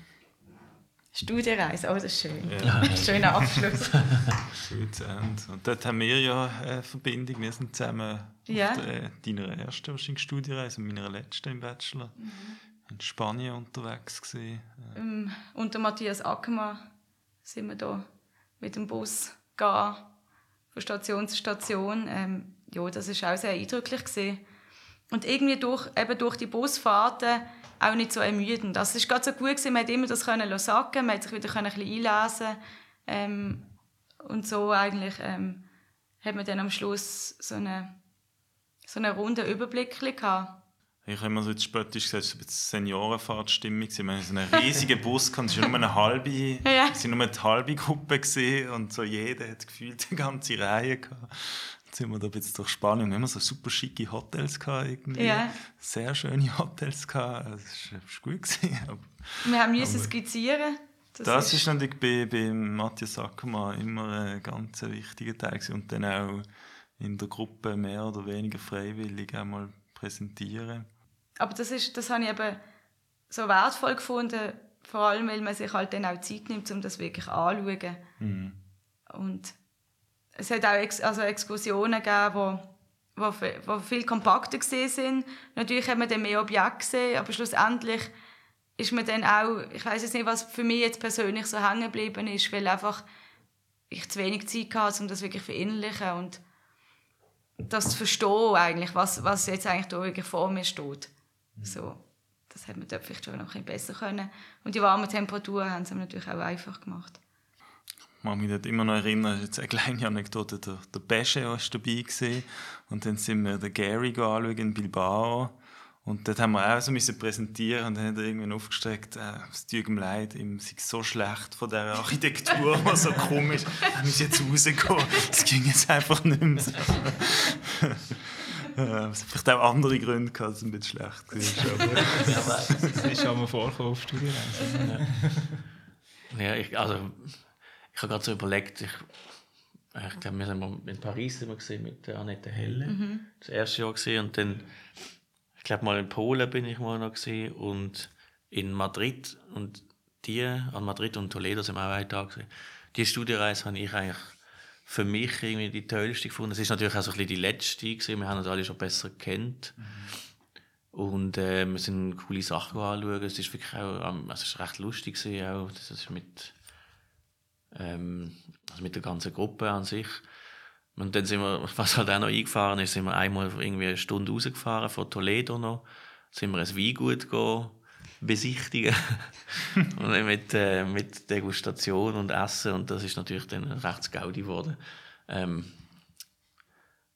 Studienreise, oh, das ist schön. Ja. [LAUGHS] Schöner Abschluss. [LAUGHS] Zu Ende. Und dort haben wir ja eine Verbindung. Wir sind zusammen ja. auf der, deiner ersten wahrscheinlich und meiner letzten im Bachelor mhm. in Spanien unterwegs gewesen. Ähm, unter Matthias Ackermann sind wir da mit dem Bus gegangen von Station zu Station. Ähm, ja, das war auch sehr eindrücklich. Gewesen. Und irgendwie durch, eben durch die Busfahrten auch nicht so ermüdend. Das also, war gerade so gut, gewesen. man konnte immer das können sacken, man konnte sich wieder ein bisschen einlesen ähm, und so eigentlich ähm, hat man dann am Schluss so eine so einen runden Überblick gehabt. Ich habe immer so jetzt spöttisch gesagt, es war eine Seniorenfahrtstimmung. Wir hatten so einen riesigen Bus, es war nur eine halbe, [LAUGHS] Ja. es war nur eine halbe Gruppe und so jeder hat gefühlt eine ganze Reihe gehabt. Jetzt sind wir da bisschen durch Spanien. Wir haben immer so super schicke Hotels gehabt, irgendwie. Ja. Sehr schöne Hotels gehabt. Das war gut. Gewesen. Aber Wir haben müssen skizzieren. das ist natürlich bei, bei Matthias Ackermann immer ein ganz wichtiger Teil gewesen. und dann auch in der Gruppe mehr oder weniger freiwillig einmal präsentieren. Aber das, ist, das habe ich eben so wertvoll gefunden, vor allem, weil man sich halt dann auch Zeit nimmt, um das wirklich anzuschauen. Mhm. Und es hat auch Ex also Exkursionen gegeben, wo, wo, wo viel kompakter sind. Natürlich hat man dann mehr Objekte gesehen, aber schlussendlich ist man dann auch, ich weiß jetzt nicht, was für mich jetzt persönlich so hängen geblieben ist, weil einfach ich zu wenig Zeit hatte, um das wirklich zu verinnerlichen und das zu verstehen eigentlich, was, was jetzt eigentlich da wirklich vor mir steht. So, das hätte man dort vielleicht schon noch ein bisschen besser können. Und die warmen Temperaturen haben es natürlich auch einfach gemacht. Ich mag mich dort immer noch erinnern, jetzt eine kleine Anekdote, der, der Besche war dabei gewesen. und dann sind wir den Gary anschauen in Bilbao und dort haben wir auch so müssen präsentieren und dann hat er irgendwann aufgestreckt, äh, es tut ihm leid, ihm sei so schlecht von dieser Architektur, die so komisch, er muss jetzt rausgehen, es ging jetzt einfach nicht mehr. Äh, Es hat vielleicht auch andere Gründe gehabt, dass es ein bisschen schlecht war. aber- Das ist schon mal vorgekommen auf Studienreisen. Ja, ich, also, ich habe gerade so überlegt, ich, ich glaube, wir sind mal in Paris wir gesehen mit der Annette Helle. Das erste Jahr gesehen und dann, ich glaube mal in Polen bin ich mal noch gesehen und in Madrid und die, an Madrid und Toledo sind wir auch einen Tag gesehen. Die Studienreise habe ich eigentlich für mich irgendwie die tollste gefunden. Es ist natürlich auch so ein bisschen die letzte gewesen. Wir haben uns alle schon besser kennt. Und äh, wir sind coole Sachen anschauen. Es ist wirklich auch, ähm, es ist recht lustig gewesen, auch. Das ist mit, ähm, also mit der ganzen Gruppe an sich. Und dann sind wir, [LAUGHS] was halt auch noch eingefahren ist, sind wir einmal irgendwie eine Stunde rausgefahren von Toledo noch. Sind wir ein Weingut gehen, besichtigen. [LAUGHS] und mit, äh, mit Degustation und Essen. Und das ist natürlich dann recht Gaudi geworden. Ähm,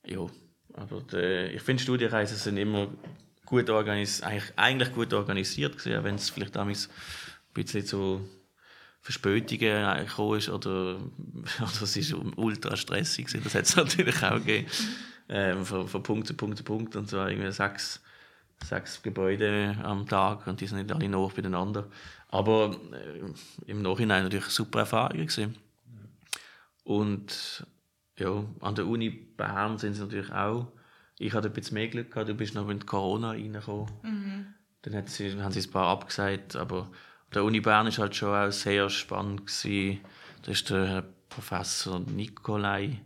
ja, aber die, ich finde, Studienreisen sind immer gut organisiert, eigentlich, eigentlich gut organisiert gewesen, wenn es vielleicht damals ein bisschen zu Verspätungen gekommen ist oder, [LAUGHS] oder es ist ultra stressig gewesen. Das hat es natürlich auch gegeben. Ähm, von, von Punkt zu Punkt zu Punkt und so irgendwie sechs, sechs Gebäude am Tag und die sind nicht alle nah beieinander. Aber äh, im Nachhinein natürlich eine super Erfahrung gewesen. Und ja, an der Uni Bern sind sie natürlich auch. Ich hatte ein bisschen mehr Glück gehabt, du bist noch mit Corona reingekommen. Dann hat sie, haben sie ein paar abgesagt, aber der Uni Bern ist halt schon auch sehr spannend gewesen. Da ist der Herr Professor Nikolai,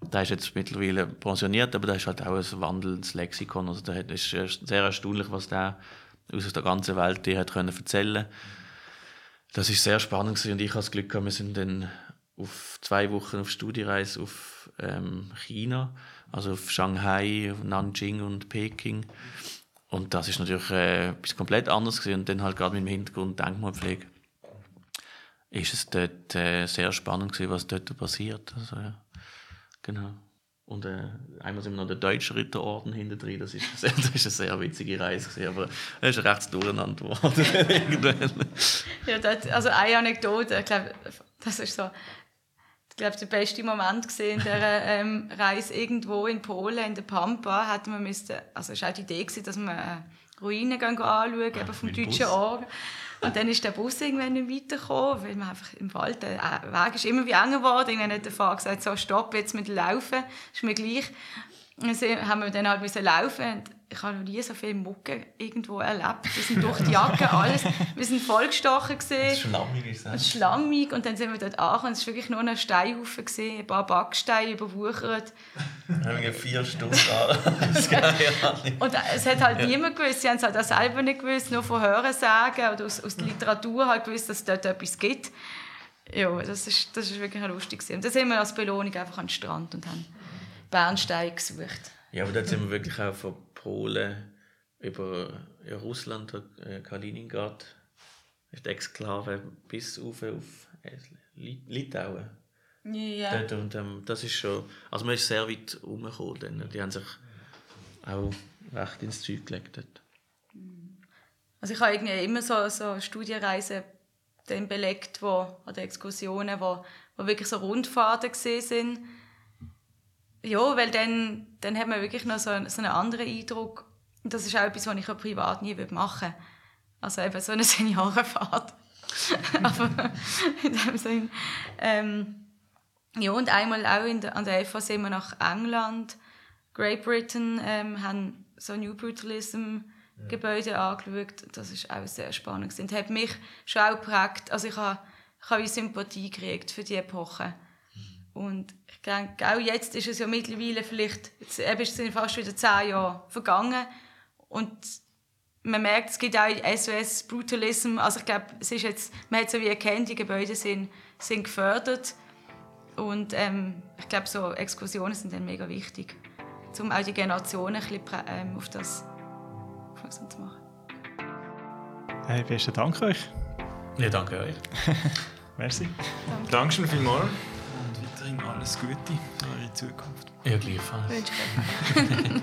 der ist jetzt mittlerweile pensioniert, aber der ist halt auch ein wandelndes Lexikon. Also hat- ist sehr erstaunlich, was der aus der ganzen Welt dir hat können erzählen. Das ist sehr spannend gewesen. und ich hatte das Glück gehabt, wir sind dann auf zwei Wochen auf Studiereise auf ähm, China, also auf Shanghai, Nanjing und Peking. Und das ist natürlich äh, etwas komplett anderes gewesen. und dann halt gerade mit dem Hintergrund Denkmalpflege ist es dort äh, sehr spannend gewesen, was dort passiert. Also, ja. Genau. Und äh, einmal sind wir noch der Deutsche Ritterorden hinter drin. Das ist, [LAUGHS] das ist eine sehr witzige Reise gewesen, aber es ist recht durcheinander geworden. [LAUGHS] Ja, das, also eine Anekdote, ich glaube, das ist so, ich glaube, der beste Moment gesehen in dieser [LAUGHS] ähm, Reise irgendwo in Polen, in der Pampa, hatten wir müssten, also es war auch die Idee, gewesen, dass wir äh, Ruinen gehen anschauen, eben vom deutschen. Ort. Und dann ist der Bus irgendwann nicht weitergekommen, weil man einfach im Wald, der äh, Weg ist immer wie enger geworden. Irgendwann hat der Fahrer gesagt, so, stopp, jetzt mit dem Laufen, ist mir gleich. Und dann haben wir dann halt müssen laufen ich habe noch nie so viel Mucke irgendwo erlebt. Wir sind durch die Jacke, alles. Wir sind vollgestochen gesehen. Schlammig ist Und schlammig und dann sind wir dort angekommen. Es war wirklich nur ein Steinhaufen, gewesen, ein paar Backsteine überwuchert. Wir haben vier Stunden an. Und es hat halt niemand gewusst, sie haben es halt auch selber nicht gewusst, nur von Hörensagen oder aus, aus der Literatur halt gewusst, dass es dort etwas gibt. Ja, das ist, das ist wirklich lustig. gewesen. Und dann sind wir als Belohnung einfach an den Strand und haben Bernstein gesucht. Ja, aber dort sind wir wirklich auch von Polen über ja, Russland, äh, Kaliningrad, ist die Exklave bis auf, auf äh, Lit- Litauen. Ja. Dort, und, ähm, das ist schon, also man ist sehr weit rumgekommen. Dann. Die haben sich auch recht ins Zeug gelegt hat. Also ich habe irgendwie immer so, so Studienreisen dann belegt, wo, oder Exkursionen, wo, wo wirklich so Rundfahrten gesehen sind. Ja, weil dann, dann hat man wirklich noch so, so einen anderen Eindruck. Und das ist auch etwas, was ich auch privat nie machen würde. Also eben so eine [LAUGHS] Seniorenfahrt. [LAUGHS] Aber in dem Sinn. Ähm, ja, und einmal auch in der, an der FA sind wir nach England, Great Britain, ähm, haben so New Brutalism Gebäude angeschaut. Das ist auch sehr spannend und hat mich schon auch geprägt. Also ich habe, ich habe Sympathie gekriegt für die Epoche. Und ich denke, auch jetzt ist es ja mittlerweile vielleicht, jetzt eben sind fast wieder zehn Jahre vergangen und man merkt, es gibt auch SOS Brutalism. Also ich glaube, es ist jetzt, man hat so wie erkannt, die Gebäude sind, sind gefördert und ähm, ich glaube, so Exkursionen sind dann mega wichtig, um auch die Generationen ein bisschen, ähm, auf das aufmerksam zu machen. Hey, besten Dank euch. Ja, danke euch. [LAUGHS] Merci. Danke. Dankeschön vielmals alles Gute für eure Zukunft. Ja, gleichfalls. [LAUGHS]